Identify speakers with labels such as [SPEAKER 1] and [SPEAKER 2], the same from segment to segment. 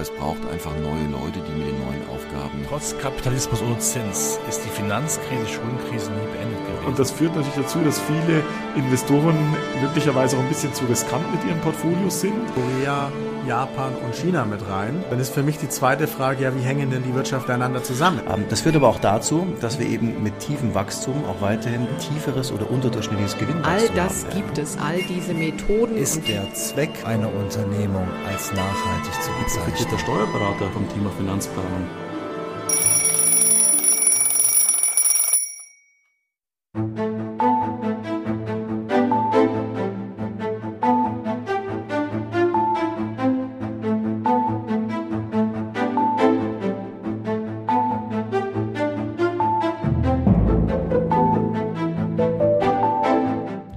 [SPEAKER 1] aber es braucht einfach neue Leute, die mit den neuen Aufgaben.
[SPEAKER 2] Trotz Kapitalismus ohne Zins ist die Finanzkrise, Schuldenkrise nie beendet gewesen.
[SPEAKER 3] Und das führt natürlich dazu, dass viele Investoren möglicherweise auch ein bisschen zu riskant mit ihren Portfolios sind.
[SPEAKER 4] Korea, Japan und China mit rein. Dann ist für mich die zweite Frage, ja, wie hängen denn die Wirtschaften einander zusammen?
[SPEAKER 5] Ähm, das führt aber auch dazu, dass wir eben mit tiefem Wachstum auch weiterhin tieferes oder unterdurchschnittliches Gewinnwachstum
[SPEAKER 6] haben. All das
[SPEAKER 5] haben.
[SPEAKER 6] gibt es, all diese Methoden.
[SPEAKER 7] Ist der Zweck einer Unternehmung als nachhaltig zu bezeichnen?
[SPEAKER 8] Der Steuerberater vom Thema Finanzplanung.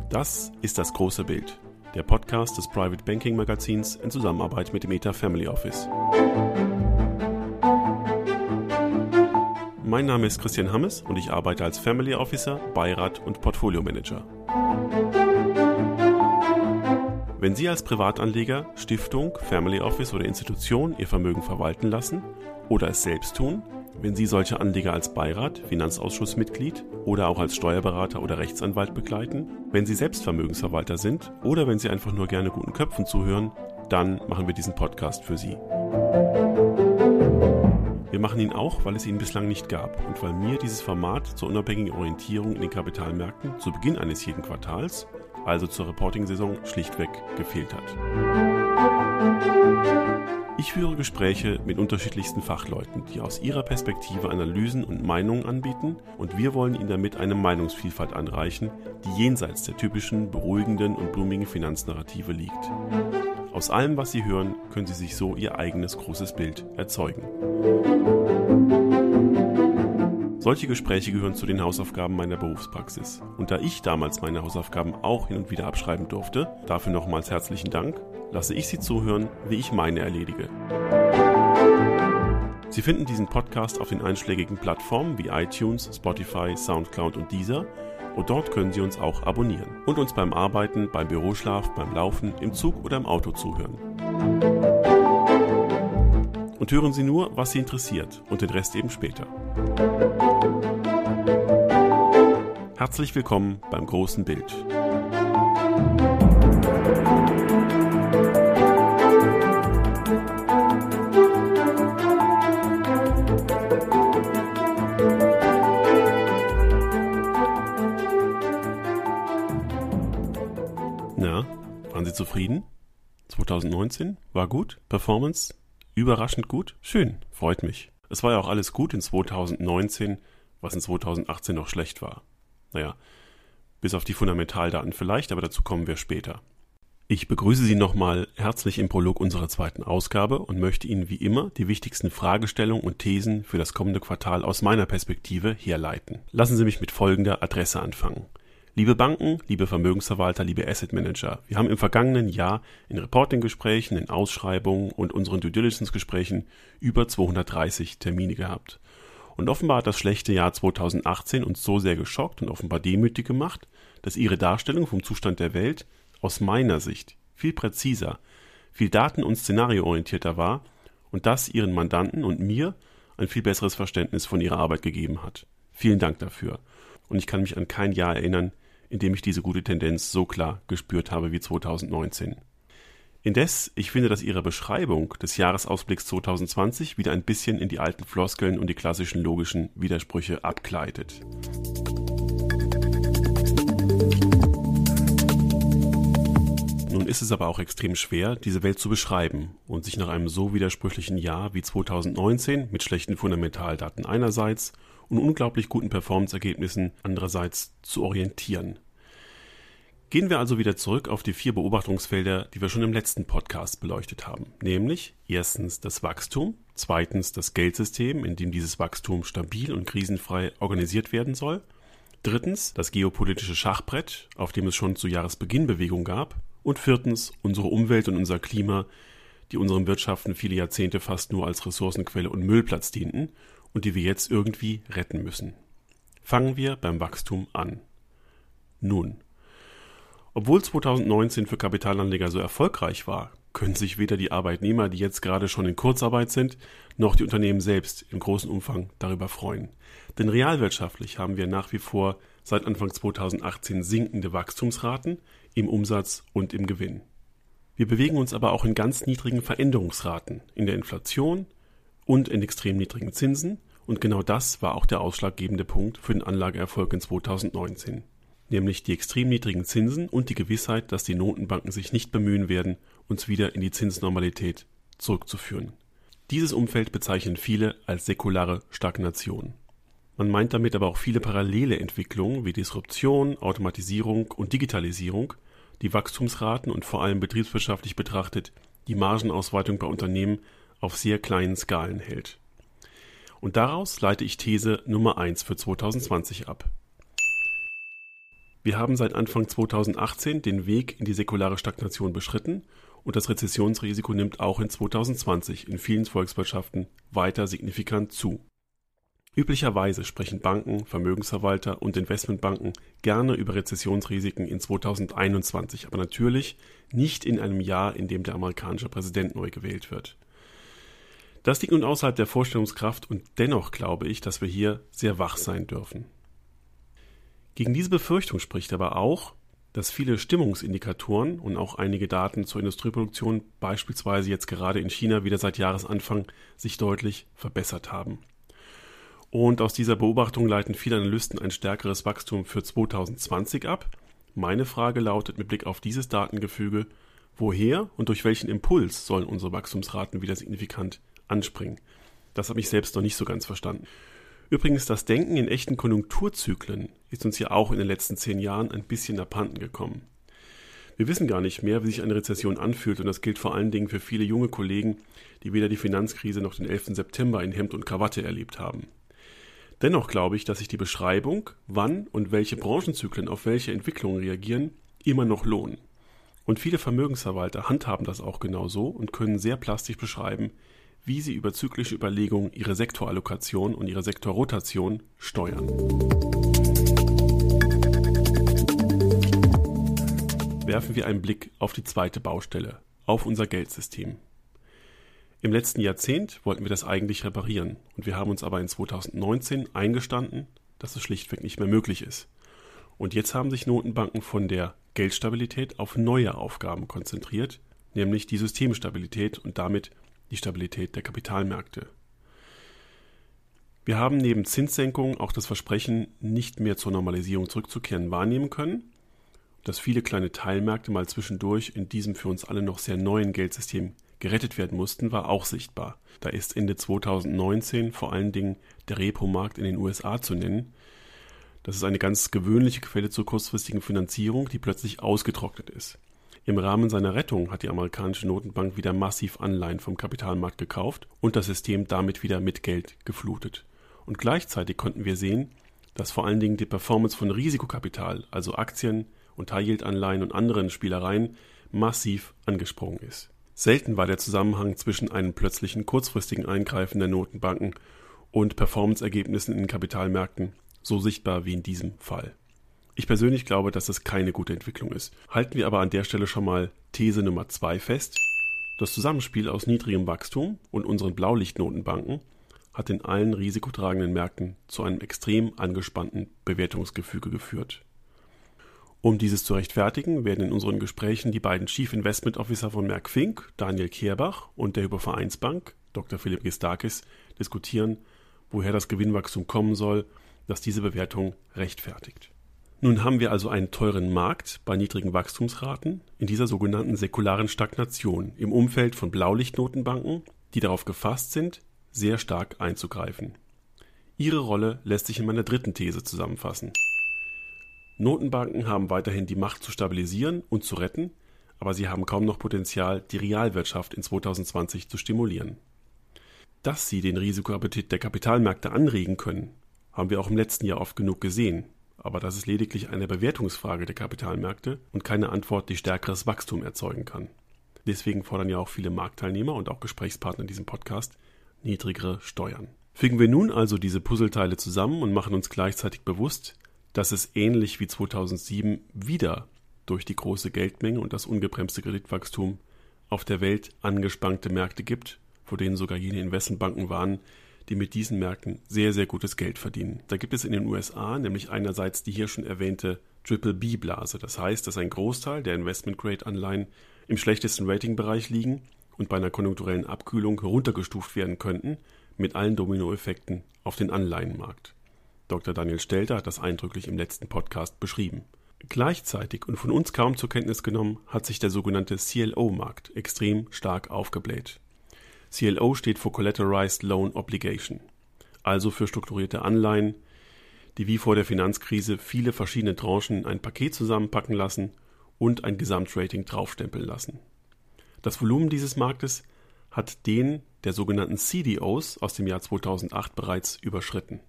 [SPEAKER 9] Das ist das große Bild, der Podcast des Private Banking Magazins in Zusammenarbeit mit dem ETA Family Office. Mein Name ist Christian Hammes und ich arbeite als Family Officer, Beirat und Portfolio Manager. Wenn Sie als Privatanleger, Stiftung, Family Office oder Institution Ihr Vermögen verwalten lassen oder es selbst tun, wenn Sie solche Anleger als Beirat, Finanzausschussmitglied oder auch als Steuerberater oder Rechtsanwalt begleiten, wenn Sie selbst Vermögensverwalter sind oder wenn Sie einfach nur gerne guten Köpfen zuhören, dann machen wir diesen Podcast für Sie. Wir machen ihn auch, weil es ihn bislang nicht gab und weil mir dieses Format zur unabhängigen Orientierung in den Kapitalmärkten zu Beginn eines jeden Quartals, also zur Reporting-Saison, schlichtweg gefehlt hat. Ich führe Gespräche mit unterschiedlichsten Fachleuten, die aus ihrer Perspektive Analysen und Meinungen anbieten und wir wollen ihnen damit eine Meinungsvielfalt anreichen, die jenseits der typischen beruhigenden und blumigen Finanznarrative liegt. Aus allem, was Sie hören, können Sie sich so Ihr eigenes großes Bild erzeugen. Solche Gespräche gehören zu den Hausaufgaben meiner Berufspraxis. Und da ich damals meine Hausaufgaben auch hin und wieder abschreiben durfte, dafür nochmals herzlichen Dank, lasse ich Sie zuhören, wie ich meine erledige. Sie finden diesen Podcast auf den einschlägigen Plattformen wie iTunes, Spotify, SoundCloud und Deezer und dort können Sie uns auch abonnieren und uns beim Arbeiten, beim Büroschlaf, beim Laufen, im Zug oder im Auto zuhören. Und hören Sie nur, was Sie interessiert und den Rest eben später. Herzlich willkommen beim großen Bild. Na, waren Sie zufrieden? 2019 war gut? Performance? Überraschend gut? Schön, freut mich. Es war ja auch alles gut in 2019, was in 2018 noch schlecht war. Naja, bis auf die Fundamentaldaten vielleicht, aber dazu kommen wir später. Ich begrüße Sie nochmal herzlich im Prolog unserer zweiten Ausgabe und möchte Ihnen wie immer die wichtigsten Fragestellungen und Thesen für das kommende Quartal aus meiner Perspektive herleiten. Lassen Sie mich mit folgender Adresse anfangen. Liebe Banken, liebe Vermögensverwalter, liebe Asset Manager, wir haben im vergangenen Jahr in Reportinggesprächen, in Ausschreibungen und unseren Due Diligence Gesprächen über 230 Termine gehabt. Und offenbar hat das schlechte Jahr 2018 uns so sehr geschockt und offenbar demütig gemacht, dass Ihre Darstellung vom Zustand der Welt aus meiner Sicht viel präziser, viel daten- und szenarioorientierter war und das Ihren Mandanten und mir ein viel besseres Verständnis von Ihrer Arbeit gegeben hat. Vielen Dank dafür. Und ich kann mich an kein Jahr erinnern, in dem ich diese gute Tendenz so klar gespürt habe wie 2019. Indes, ich finde, dass Ihre Beschreibung des Jahresausblicks 2020 wieder ein bisschen in die alten Floskeln und die klassischen logischen Widersprüche abgleitet. Nun ist es aber auch extrem schwer, diese Welt zu beschreiben und sich nach einem so widersprüchlichen Jahr wie 2019 mit schlechten Fundamentaldaten einerseits und unglaublich guten Performance-Ergebnissen andererseits zu orientieren. Gehen wir also wieder zurück auf die vier Beobachtungsfelder, die wir schon im letzten Podcast beleuchtet haben, nämlich erstens das Wachstum, zweitens das Geldsystem, in dem dieses Wachstum stabil und krisenfrei organisiert werden soll, drittens das geopolitische Schachbrett, auf dem es schon zu Jahresbeginn Bewegung gab, und viertens unsere Umwelt und unser Klima, die unseren Wirtschaften viele Jahrzehnte fast nur als Ressourcenquelle und Müllplatz dienten und die wir jetzt irgendwie retten müssen. Fangen wir beim Wachstum an. Nun, obwohl 2019 für Kapitalanleger so erfolgreich war, können sich weder die Arbeitnehmer, die jetzt gerade schon in Kurzarbeit sind, noch die Unternehmen selbst im großen Umfang darüber freuen. Denn realwirtschaftlich haben wir nach wie vor seit Anfang 2018 sinkende Wachstumsraten im Umsatz und im Gewinn. Wir bewegen uns aber auch in ganz niedrigen Veränderungsraten in der Inflation und in extrem niedrigen Zinsen und genau das war auch der ausschlaggebende Punkt für den Anlageerfolg in 2019 nämlich die extrem niedrigen Zinsen und die Gewissheit, dass die Notenbanken sich nicht bemühen werden, uns wieder in die Zinsnormalität zurückzuführen. Dieses Umfeld bezeichnen viele als säkulare Stagnation. Man meint damit aber auch viele parallele Entwicklungen wie Disruption, Automatisierung und Digitalisierung, die Wachstumsraten und vor allem betriebswirtschaftlich betrachtet die Margenausweitung bei Unternehmen auf sehr kleinen Skalen hält. Und daraus leite ich These Nummer 1 für 2020 ab. Wir haben seit Anfang 2018 den Weg in die säkulare Stagnation beschritten und das Rezessionsrisiko nimmt auch in 2020 in vielen Volkswirtschaften weiter signifikant zu. Üblicherweise sprechen Banken, Vermögensverwalter und Investmentbanken gerne über Rezessionsrisiken in 2021, aber natürlich nicht in einem Jahr, in dem der amerikanische Präsident neu gewählt wird. Das liegt nun außerhalb der Vorstellungskraft und dennoch glaube ich, dass wir hier sehr wach sein dürfen. Gegen diese Befürchtung spricht aber auch, dass viele Stimmungsindikatoren und auch einige Daten zur Industrieproduktion beispielsweise jetzt gerade in China wieder seit Jahresanfang sich deutlich verbessert haben. Und aus dieser Beobachtung leiten viele Analysten ein stärkeres Wachstum für 2020 ab. Meine Frage lautet mit Blick auf dieses Datengefüge, woher und durch welchen Impuls sollen unsere Wachstumsraten wieder signifikant anspringen? Das habe ich selbst noch nicht so ganz verstanden. Übrigens, das Denken in echten Konjunkturzyklen ist uns ja auch in den letzten zehn Jahren ein bisschen abhanden gekommen. Wir wissen gar nicht mehr, wie sich eine Rezession anfühlt und das gilt vor allen Dingen für viele junge Kollegen, die weder die Finanzkrise noch den 11. September in Hemd und Krawatte erlebt haben. Dennoch glaube ich, dass sich die Beschreibung, wann und welche Branchenzyklen auf welche Entwicklungen reagieren, immer noch lohnen. Und viele Vermögensverwalter handhaben das auch genau so und können sehr plastisch beschreiben, wie sie über zyklische Überlegungen ihre Sektorallokation und ihre Sektorrotation steuern. Werfen wir einen Blick auf die zweite Baustelle, auf unser Geldsystem. Im letzten Jahrzehnt wollten wir das eigentlich reparieren und wir haben uns aber in 2019 eingestanden, dass es schlichtweg nicht mehr möglich ist. Und jetzt haben sich Notenbanken von der Geldstabilität auf neue Aufgaben konzentriert, nämlich die Systemstabilität und damit die Stabilität der Kapitalmärkte. Wir haben neben Zinssenkungen auch das Versprechen, nicht mehr zur Normalisierung zurückzukehren, wahrnehmen können, dass viele kleine Teilmärkte mal zwischendurch in diesem für uns alle noch sehr neuen Geldsystem gerettet werden mussten, war auch sichtbar. Da ist Ende 2019 vor allen Dingen der Repo-Markt in den USA zu nennen. Das ist eine ganz gewöhnliche Quelle zur kurzfristigen Finanzierung, die plötzlich ausgetrocknet ist. Im Rahmen seiner Rettung hat die amerikanische Notenbank wieder massiv Anleihen vom Kapitalmarkt gekauft und das System damit wieder mit Geld geflutet. Und gleichzeitig konnten wir sehen, dass vor allen Dingen die Performance von Risikokapital, also Aktien und High-Yield-Anleihen und anderen Spielereien, massiv angesprungen ist. Selten war der Zusammenhang zwischen einem plötzlichen kurzfristigen Eingreifen der Notenbanken und Performanceergebnissen in den Kapitalmärkten so sichtbar wie in diesem Fall. Ich persönlich glaube, dass das keine gute Entwicklung ist. Halten wir aber an der Stelle schon mal These Nummer zwei fest. Das Zusammenspiel aus niedrigem Wachstum und unseren Blaulichtnotenbanken hat in allen risikotragenden Märkten zu einem extrem angespannten Bewertungsgefüge geführt. Um dieses zu rechtfertigen, werden in unseren Gesprächen die beiden Chief Investment Officer von Merck Fink, Daniel Kehrbach und der Hypervereinsbank, Dr. Philipp Gistakis, diskutieren, woher das Gewinnwachstum kommen soll, das diese Bewertung rechtfertigt. Nun haben wir also einen teuren Markt bei niedrigen Wachstumsraten in dieser sogenannten säkularen Stagnation im Umfeld von Blaulichtnotenbanken, die darauf gefasst sind, sehr stark einzugreifen. Ihre Rolle lässt sich in meiner dritten These zusammenfassen. Notenbanken haben weiterhin die Macht zu stabilisieren und zu retten, aber sie haben kaum noch Potenzial, die Realwirtschaft in 2020 zu stimulieren. Dass sie den Risikoappetit der Kapitalmärkte anregen können, haben wir auch im letzten Jahr oft genug gesehen aber das ist lediglich eine Bewertungsfrage der Kapitalmärkte und keine Antwort, die stärkeres Wachstum erzeugen kann. Deswegen fordern ja auch viele Marktteilnehmer und auch Gesprächspartner in diesem Podcast niedrigere Steuern. Fügen wir nun also diese Puzzleteile zusammen und machen uns gleichzeitig bewusst, dass es ähnlich wie 2007 wieder durch die große Geldmenge und das ungebremste Kreditwachstum auf der Welt angespannte Märkte gibt, vor denen sogar jene Investmentbanken warnen, die mit diesen Märkten sehr, sehr gutes Geld verdienen. Da gibt es in den USA nämlich einerseits die hier schon erwähnte Triple B-Blase. Das heißt, dass ein Großteil der Investment-Grade-Anleihen im schlechtesten Ratingbereich liegen und bei einer konjunkturellen Abkühlung heruntergestuft werden könnten, mit allen Dominoeffekten auf den Anleihenmarkt. Dr. Daniel Stelter hat das eindrücklich im letzten Podcast beschrieben. Gleichzeitig und von uns kaum zur Kenntnis genommen, hat sich der sogenannte CLO-Markt extrem stark aufgebläht. CLO steht für Collateralized Loan Obligation, also für strukturierte Anleihen, die wie vor der Finanzkrise viele verschiedene Tranchen in ein Paket zusammenpacken lassen und ein Gesamtrating draufstempeln lassen. Das Volumen dieses Marktes hat den der sogenannten CDOs aus dem Jahr 2008 bereits überschritten.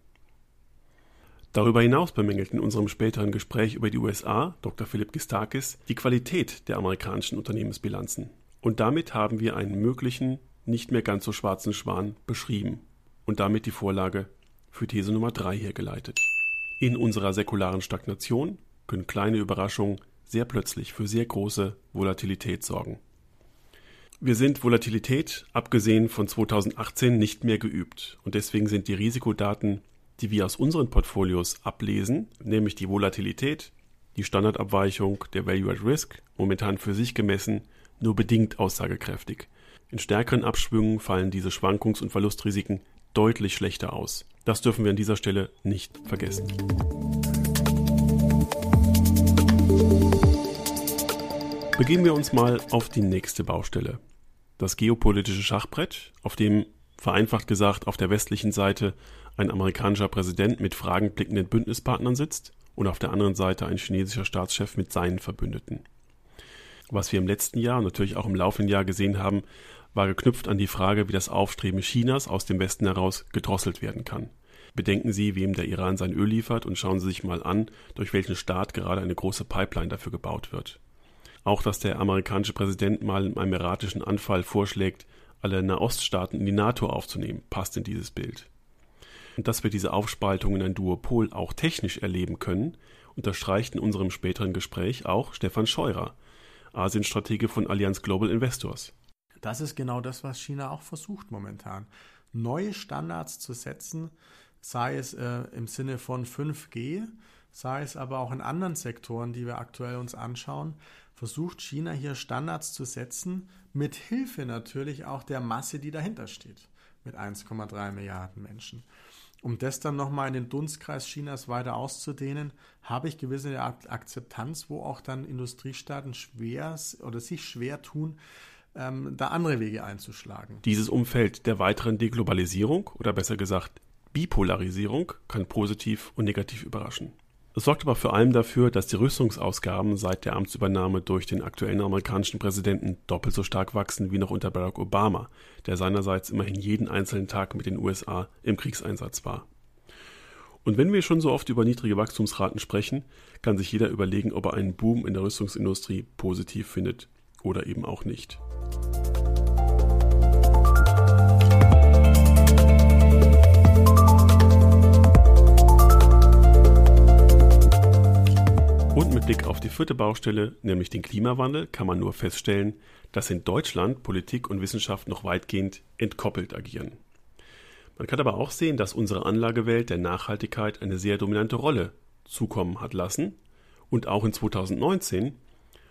[SPEAKER 9] Darüber hinaus bemängelten in unserem späteren Gespräch über die USA Dr. Philipp Gistakis die Qualität der amerikanischen Unternehmensbilanzen. Und damit haben wir einen möglichen, nicht mehr ganz so schwarzen Schwan beschrieben und damit die Vorlage für These Nummer 3 hergeleitet. In unserer säkularen Stagnation können kleine Überraschungen sehr plötzlich für sehr große Volatilität sorgen. Wir sind Volatilität, abgesehen von 2018, nicht mehr geübt und deswegen sind die Risikodaten die wir aus unseren Portfolios ablesen, nämlich die Volatilität, die Standardabweichung, der Value at Risk, momentan für sich gemessen, nur bedingt aussagekräftig. In stärkeren Abschwüngen fallen diese Schwankungs- und Verlustrisiken deutlich schlechter aus. Das dürfen wir an dieser Stelle nicht vergessen. Begeben wir uns mal auf die nächste Baustelle. Das geopolitische Schachbrett, auf dem vereinfacht gesagt auf der westlichen Seite ein amerikanischer Präsident mit fragend blickenden Bündnispartnern sitzt und auf der anderen Seite ein chinesischer Staatschef mit seinen Verbündeten. Was wir im letzten Jahr und natürlich auch im laufenden Jahr gesehen haben, war geknüpft an die Frage, wie das Aufstreben Chinas aus dem Westen heraus gedrosselt werden kann. Bedenken Sie, wem der Iran sein Öl liefert und schauen Sie sich mal an, durch welchen Staat gerade eine große Pipeline dafür gebaut wird. Auch dass der amerikanische Präsident mal in einem erratischen Anfall vorschlägt, alle Nahoststaaten in die NATO aufzunehmen, passt in dieses Bild. Und dass wir diese Aufspaltung in ein Duopol auch technisch erleben können, unterstreicht in unserem späteren Gespräch auch Stefan Scheurer, Asienstratege von Allianz Global Investors.
[SPEAKER 4] Das ist genau das, was China auch versucht momentan. Neue Standards zu setzen, sei es äh, im Sinne von 5G, sei es aber auch in anderen Sektoren, die wir aktuell uns anschauen, versucht China hier Standards zu setzen, mit Hilfe natürlich auch der Masse, die dahinter steht, mit 1,3 Milliarden Menschen. Um das dann nochmal in den Dunstkreis Chinas weiter auszudehnen, habe ich gewisse Akzeptanz, wo auch dann Industriestaaten schwer oder sich schwer tun, ähm, da andere Wege einzuschlagen.
[SPEAKER 9] Dieses Umfeld der weiteren Deglobalisierung oder besser gesagt Bipolarisierung kann positiv und negativ überraschen. Es sorgt aber vor allem dafür, dass die Rüstungsausgaben seit der Amtsübernahme durch den aktuellen amerikanischen Präsidenten doppelt so stark wachsen wie noch unter Barack Obama, der seinerseits immerhin jeden einzelnen Tag mit den USA im Kriegseinsatz war. Und wenn wir schon so oft über niedrige Wachstumsraten sprechen, kann sich jeder überlegen, ob er einen Boom in der Rüstungsindustrie positiv findet oder eben auch nicht. Und mit Blick auf die vierte Baustelle, nämlich den Klimawandel, kann man nur feststellen, dass in Deutschland Politik und Wissenschaft noch weitgehend entkoppelt agieren. Man kann aber auch sehen, dass unsere Anlagewelt der Nachhaltigkeit eine sehr dominante Rolle zukommen hat lassen und auch in 2019,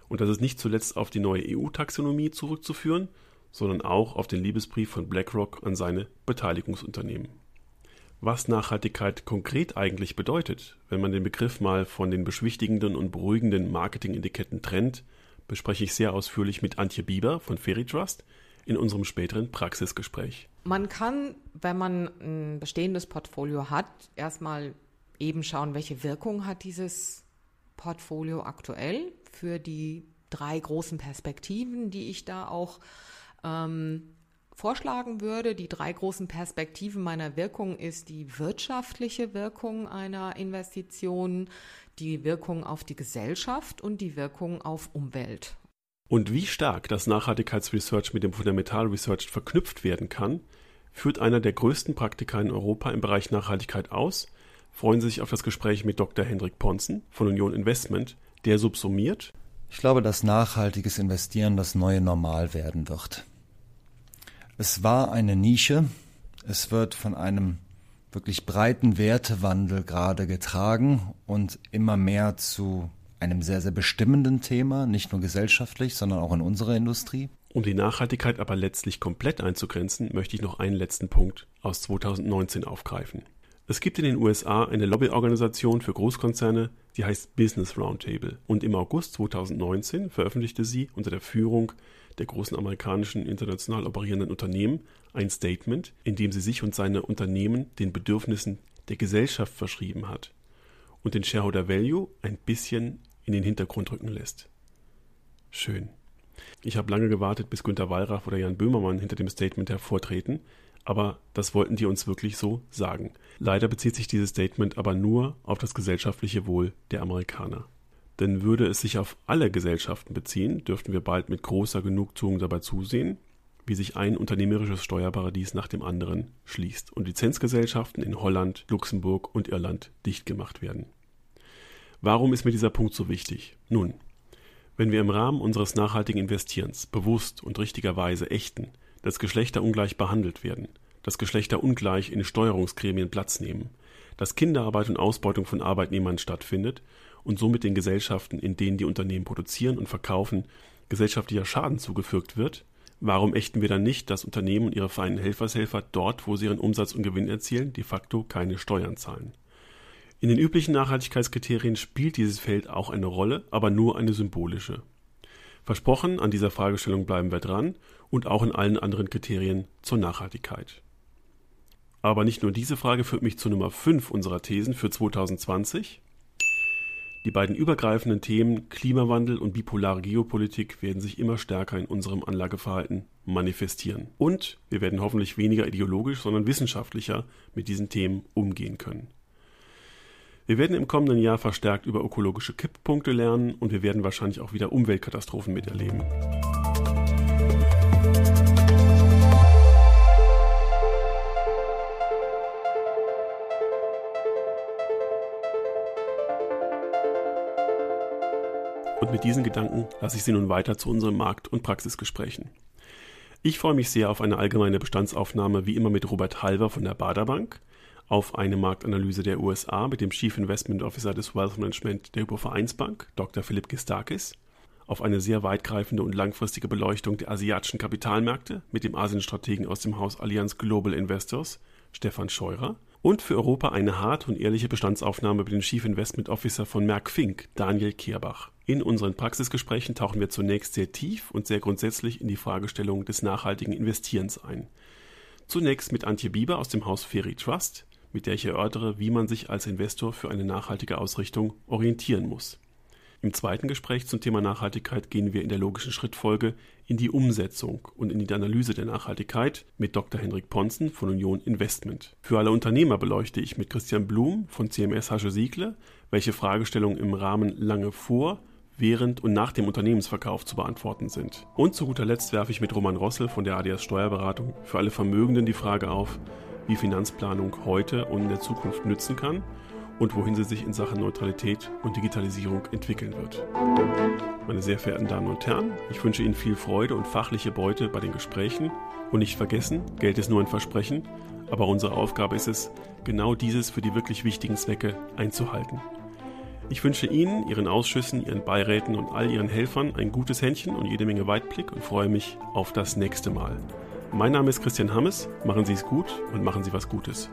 [SPEAKER 9] und das ist nicht zuletzt auf die neue EU-Taxonomie zurückzuführen, sondern auch auf den Liebesbrief von BlackRock an seine Beteiligungsunternehmen was Nachhaltigkeit konkret eigentlich bedeutet. Wenn man den Begriff mal von den beschwichtigenden und beruhigenden Marketingetiketten trennt, bespreche ich sehr ausführlich mit Antje Bieber von Fairytrust in unserem späteren Praxisgespräch.
[SPEAKER 6] Man kann, wenn man ein bestehendes Portfolio hat, erstmal eben schauen, welche Wirkung hat dieses Portfolio aktuell für die drei großen Perspektiven, die ich da auch ähm, vorschlagen würde. Die drei großen Perspektiven meiner Wirkung ist die wirtschaftliche Wirkung einer Investition, die Wirkung auf die Gesellschaft und die Wirkung auf Umwelt.
[SPEAKER 9] Und wie stark das Nachhaltigkeitsresearch mit dem Fundamental Research verknüpft werden kann, führt einer der größten Praktiker in Europa im Bereich Nachhaltigkeit aus. Freuen Sie sich auf das Gespräch mit Dr. Hendrik Ponzen von Union Investment, der subsumiert,
[SPEAKER 7] Ich glaube, dass nachhaltiges Investieren das neue Normal werden wird. Es war eine Nische. Es wird von einem wirklich breiten Wertewandel gerade getragen und immer mehr zu einem sehr, sehr bestimmenden Thema, nicht nur gesellschaftlich, sondern auch in unserer Industrie.
[SPEAKER 9] Um die Nachhaltigkeit aber letztlich komplett einzugrenzen, möchte ich noch einen letzten Punkt aus 2019 aufgreifen. Es gibt in den USA eine Lobbyorganisation für Großkonzerne, die heißt Business Roundtable. Und im August 2019 veröffentlichte sie unter der Führung der großen amerikanischen international operierenden Unternehmen ein Statement, in dem sie sich und seine Unternehmen den Bedürfnissen der Gesellschaft verschrieben hat und den Shareholder Value ein bisschen in den Hintergrund rücken lässt. Schön. Ich habe lange gewartet, bis Günter Wallraff oder Jan Böhmermann hinter dem Statement hervortreten, aber das wollten die uns wirklich so sagen. Leider bezieht sich dieses Statement aber nur auf das gesellschaftliche Wohl der Amerikaner. Denn würde es sich auf alle Gesellschaften beziehen, dürften wir bald mit großer Genugtuung dabei zusehen, wie sich ein unternehmerisches Steuerparadies nach dem anderen schließt und Lizenzgesellschaften in Holland, Luxemburg und Irland dicht gemacht werden. Warum ist mir dieser Punkt so wichtig? Nun, wenn wir im Rahmen unseres nachhaltigen Investierens bewusst und richtigerweise ächten, dass Geschlechter ungleich behandelt werden, dass Geschlechter ungleich in Steuerungsgremien Platz nehmen, dass Kinderarbeit und Ausbeutung von Arbeitnehmern stattfindet und somit den Gesellschaften, in denen die Unternehmen produzieren und verkaufen, gesellschaftlicher Schaden zugefügt wird, warum ächten wir dann nicht, dass Unternehmen und ihre feinen Helfershelfer dort, wo sie ihren Umsatz und Gewinn erzielen, de facto keine Steuern zahlen? In den üblichen Nachhaltigkeitskriterien spielt dieses Feld auch eine Rolle, aber nur eine symbolische. Versprochen, an dieser Fragestellung bleiben wir dran und auch in allen anderen Kriterien zur Nachhaltigkeit. Aber nicht nur diese Frage führt mich zu Nummer 5 unserer Thesen für 2020. Die beiden übergreifenden Themen Klimawandel und bipolare Geopolitik werden sich immer stärker in unserem Anlageverhalten manifestieren. Und wir werden hoffentlich weniger ideologisch, sondern wissenschaftlicher mit diesen Themen umgehen können. Wir werden im kommenden Jahr verstärkt über ökologische Kipppunkte lernen und wir werden wahrscheinlich auch wieder Umweltkatastrophen miterleben. Und mit diesen Gedanken lasse ich Sie nun weiter zu unseren Markt- und Praxisgesprächen. Ich freue mich sehr auf eine allgemeine Bestandsaufnahme wie immer mit Robert Halver von der Baderbank – auf eine Marktanalyse der USA mit dem Chief Investment Officer des Wealth Management der Hypovereinsbank, Dr. Philipp Gistakis, auf eine sehr weitgreifende und langfristige Beleuchtung der asiatischen Kapitalmärkte mit dem Asienstrategen aus dem Haus Allianz Global Investors, Stefan Scheurer, und für Europa eine hart und ehrliche Bestandsaufnahme mit dem Chief Investment Officer von Merck Fink, Daniel Kehrbach. In unseren Praxisgesprächen tauchen wir zunächst sehr tief und sehr grundsätzlich in die Fragestellung des nachhaltigen Investierens ein. Zunächst mit Antje Bieber aus dem Haus Ferry Trust, mit der ich erörtere, wie man sich als Investor für eine nachhaltige Ausrichtung orientieren muss. Im zweiten Gespräch zum Thema Nachhaltigkeit gehen wir in der logischen Schrittfolge in die Umsetzung und in die Analyse der Nachhaltigkeit mit Dr. Henrik Ponzen von Union Investment. Für alle Unternehmer beleuchte ich mit Christian Blum von CMS Hasche Siegle, welche Fragestellungen im Rahmen lange vor, während und nach dem Unternehmensverkauf zu beantworten sind. Und zu guter Letzt werfe ich mit Roman Rossel von der ADS Steuerberatung für alle Vermögenden die Frage auf, wie Finanzplanung heute und in der Zukunft nützen kann und wohin sie sich in Sachen Neutralität und Digitalisierung entwickeln wird. Meine sehr verehrten Damen und Herren, ich wünsche Ihnen viel Freude und fachliche Beute bei den Gesprächen und nicht vergessen, Geld ist nur ein Versprechen, aber unsere Aufgabe ist es, genau dieses für die wirklich wichtigen Zwecke einzuhalten. Ich wünsche Ihnen, Ihren Ausschüssen, Ihren Beiräten und all Ihren Helfern ein gutes Händchen und jede Menge Weitblick und freue mich auf das nächste Mal. Mein Name ist Christian Hammes. Machen Sie es gut und machen Sie was Gutes.